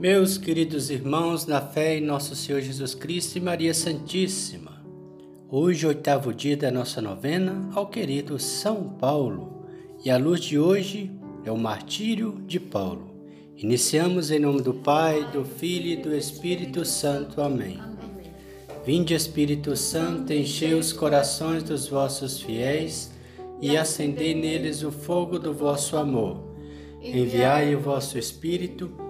Meus queridos irmãos, na fé em nosso Senhor Jesus Cristo e Maria Santíssima, hoje, oitavo dia da nossa novena ao querido São Paulo, e a luz de hoje é o martírio de Paulo. Iniciamos em nome do Pai, do Filho e do Espírito Santo. Amém. Vinde, Espírito Santo, enchei os corações dos vossos fiéis e acendei neles o fogo do vosso amor. Enviai o vosso Espírito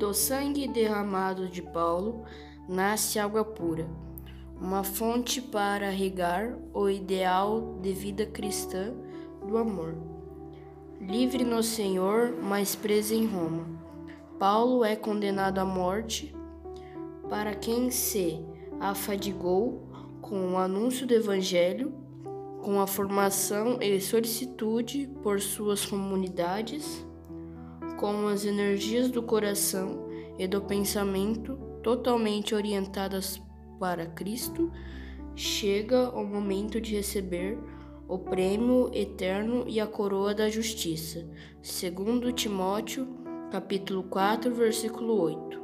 Do sangue derramado de Paulo nasce água pura, uma fonte para regar o ideal de vida cristã do amor. Livre no Senhor, mas preso em Roma. Paulo é condenado à morte para quem se afadigou com o anúncio do Evangelho, com a formação e solicitude por suas comunidades com as energias do coração e do pensamento totalmente orientadas para Cristo, chega o momento de receber o prêmio eterno e a coroa da justiça. Segundo Timóteo, capítulo 4, versículo 8.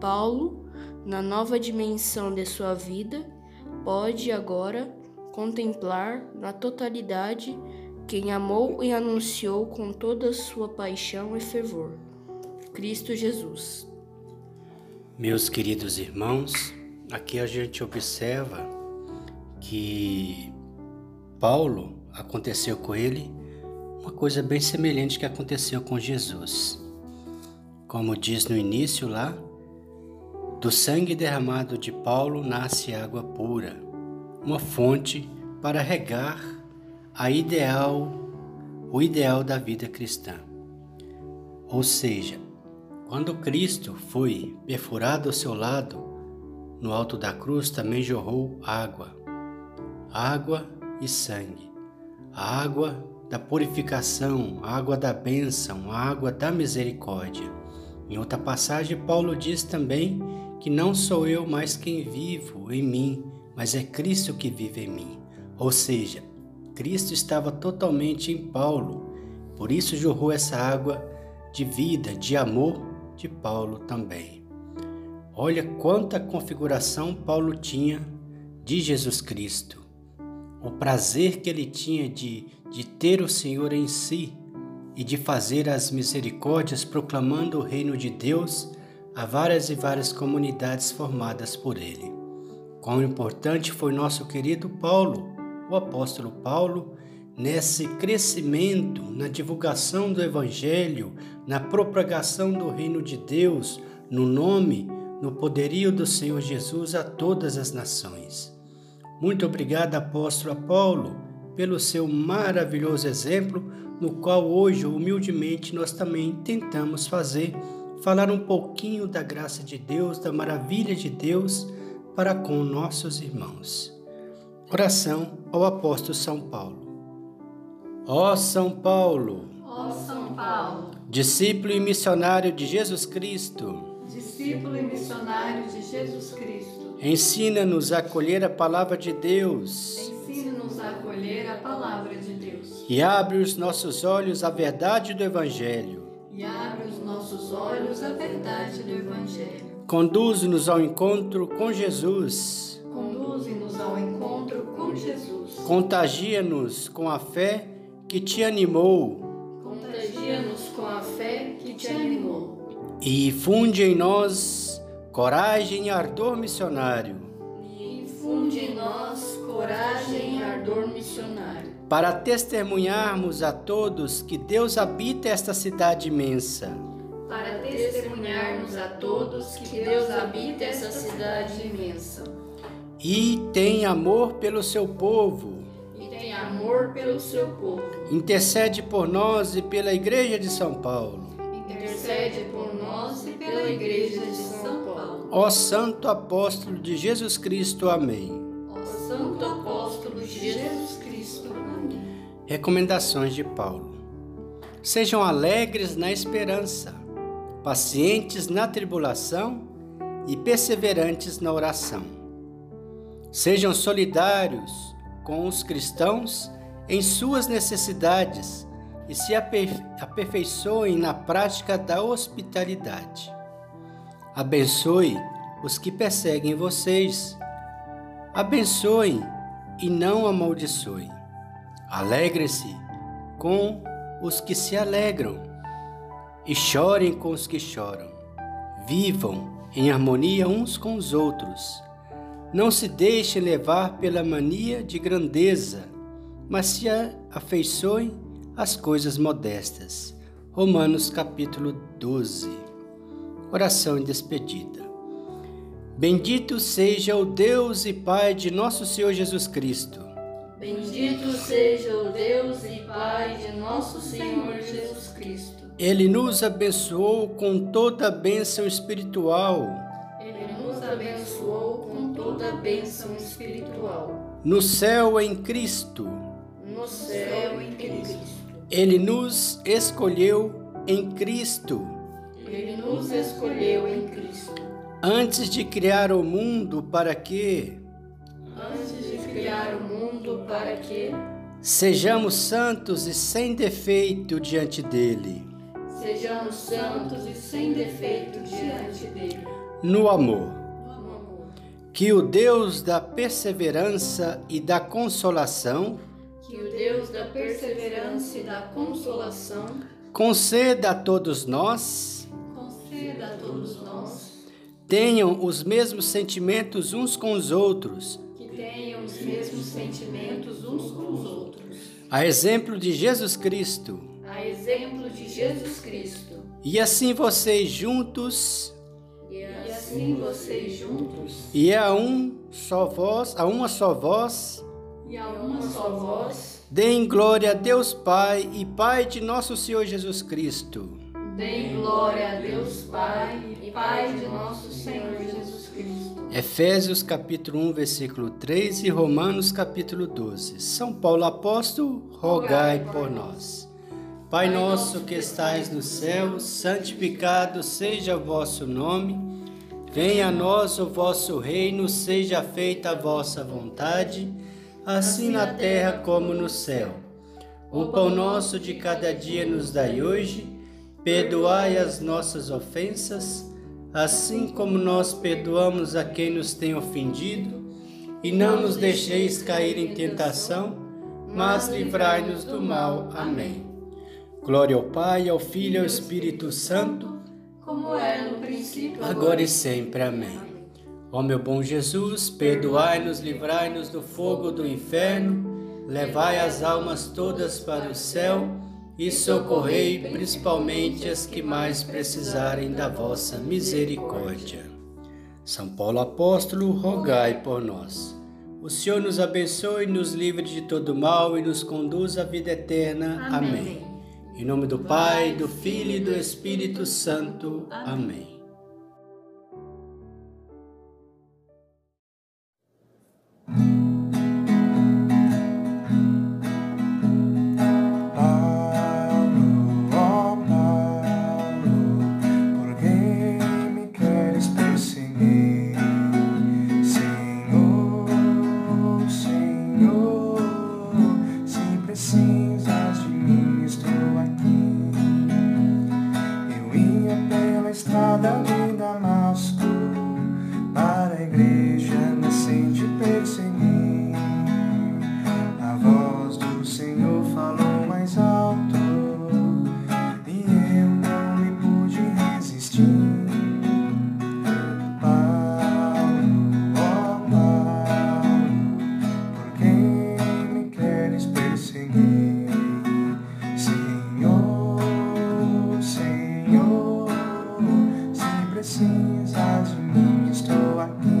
Paulo, na nova dimensão de sua vida, pode agora contemplar na totalidade quem amou e anunciou com toda sua paixão e fervor. Cristo Jesus. Meus queridos irmãos, aqui a gente observa que Paulo aconteceu com ele uma coisa bem semelhante que aconteceu com Jesus. Como diz no início lá, do sangue derramado de Paulo nasce água pura, uma fonte para regar a ideal, o ideal da vida cristã. Ou seja, quando Cristo foi perfurado ao seu lado, no alto da cruz também jorrou água, água e sangue, a água da purificação, a água da bênção, a água da misericórdia. Em outra passagem, Paulo diz também que não sou eu mais quem vivo em mim, mas é Cristo que vive em mim. Ou seja, Cristo estava totalmente em Paulo, por isso jorrou essa água de vida, de amor de Paulo também. Olha quanta configuração Paulo tinha de Jesus Cristo. O prazer que ele tinha de, de ter o Senhor em si e de fazer as misericórdias proclamando o reino de Deus a várias e várias comunidades formadas por ele. Quão importante foi nosso querido Paulo o apóstolo Paulo, nesse crescimento na divulgação do Evangelho, na propagação do reino de Deus, no nome, no poderio do Senhor Jesus a todas as nações. Muito obrigado, apóstolo Paulo, pelo seu maravilhoso exemplo, no qual hoje, humildemente, nós também tentamos fazer, falar um pouquinho da graça de Deus, da maravilha de Deus para com nossos irmãos. Oração ao apóstolo São Paulo. Ó São Paulo, ó São Paulo, discípulo e missionário de Jesus Cristo, discípulo e missionário de Jesus Cristo, ensina-nos a acolher a palavra de Deus. Ensina-nos a acolher a palavra de Deus. E abre os nossos olhos à verdade do evangelho. E abre os nossos olhos à verdade do evangelho. Conduz-nos ao encontro com Jesus Conduze-nos ao encontro. Contagia-nos com a fé que te animou. Contagia-nos com a fé que te animou. E infunde em nós coragem e ardor missionário. E infunde em nós coragem e ardor missionário. Para testemunharmos a todos que Deus habita esta cidade imensa. Para testemunharmos a todos que Deus habita essa cidade imensa e tem amor pelo seu povo. E tem amor pelo seu povo. Intercede por nós e pela Igreja de São Paulo. Intercede por nós e pela Igreja de São Paulo. Ó Santo Apóstolo de Jesus Cristo. Amém. Ó Santo Apóstolo de Jesus Cristo. Amém. Recomendações de Paulo. Sejam alegres na esperança, pacientes na tribulação e perseverantes na oração. Sejam solidários com os cristãos em suas necessidades e se aperfeiçoem na prática da hospitalidade. Abençoe os que perseguem vocês. Abençoe e não amaldiçoe. Alegre-se com os que se alegram e chorem com os que choram. Vivam em harmonia uns com os outros. Não se deixem levar pela mania de grandeza, mas se afeiçoem às coisas modestas. Romanos capítulo 12. Oração e despedida. Bendito seja o Deus e Pai de nosso Senhor Jesus Cristo. Bendito seja o Deus e Pai de nosso Senhor Jesus Cristo. Ele nos abençoou com toda a bênção espiritual. Ele nos abençoou toda bênção espiritual. No céu em Cristo. No céu em Cristo. Ele nos escolheu em Cristo. Ele nos escolheu em Cristo. Antes de criar o mundo para que Antes de criar o mundo para que sejamos santos e sem defeito diante dele. Sejamos santos e sem defeito diante dele. No amor. Que o Deus da perseverança e da consolação Que o Deus da perseverança e da consolação conceda a todos nós conceda a todos nós tenham os mesmos sentimentos uns com os outros, que tenham os mesmos sentimentos uns com os outros. a exemplo de Jesus Cristo. A exemplo de Jesus Cristo. E assim vocês juntos assim vocês juntos e a um só voz, a uma só voz, e a uma só voz deem glória a Deus Pai e Pai de nosso Senhor Jesus Cristo. deem glória a Deus Pai e Pai de nosso Senhor Jesus Cristo. Efésios capítulo 1, versículo 3 e Romanos capítulo 12. São Paulo apóstolo, rogai por nós. Pai nosso que estais no céu, santificado seja o vosso nome. Venha a nós o vosso reino, seja feita a vossa vontade, assim na terra como no céu. O pão nosso de cada dia nos dai hoje, perdoai as nossas ofensas, assim como nós perdoamos a quem nos tem ofendido, e não nos deixeis cair em tentação, mas livrai-nos do mal. Amém. Glória ao Pai, ao Filho e ao Espírito Santo, Como era agora e sempre. Amém. Ó meu bom Jesus, perdoai-nos, livrai-nos do fogo do inferno, levai as almas todas para o céu e socorrei principalmente as que mais precisarem da vossa misericórdia. São Paulo Apóstolo, rogai por nós. O Senhor nos abençoe, nos livre de todo mal e nos conduz à vida eterna. Amém. Em nome do Pai, do Filho e do Espírito Santo. Amém. Nascente perseguir. A voz do Senhor falou mais alto e eu não me pude resistir. Paulo, ó Paulo, por que me queres perseguir? Senhor, Senhor, se precisas de mim, estou aqui.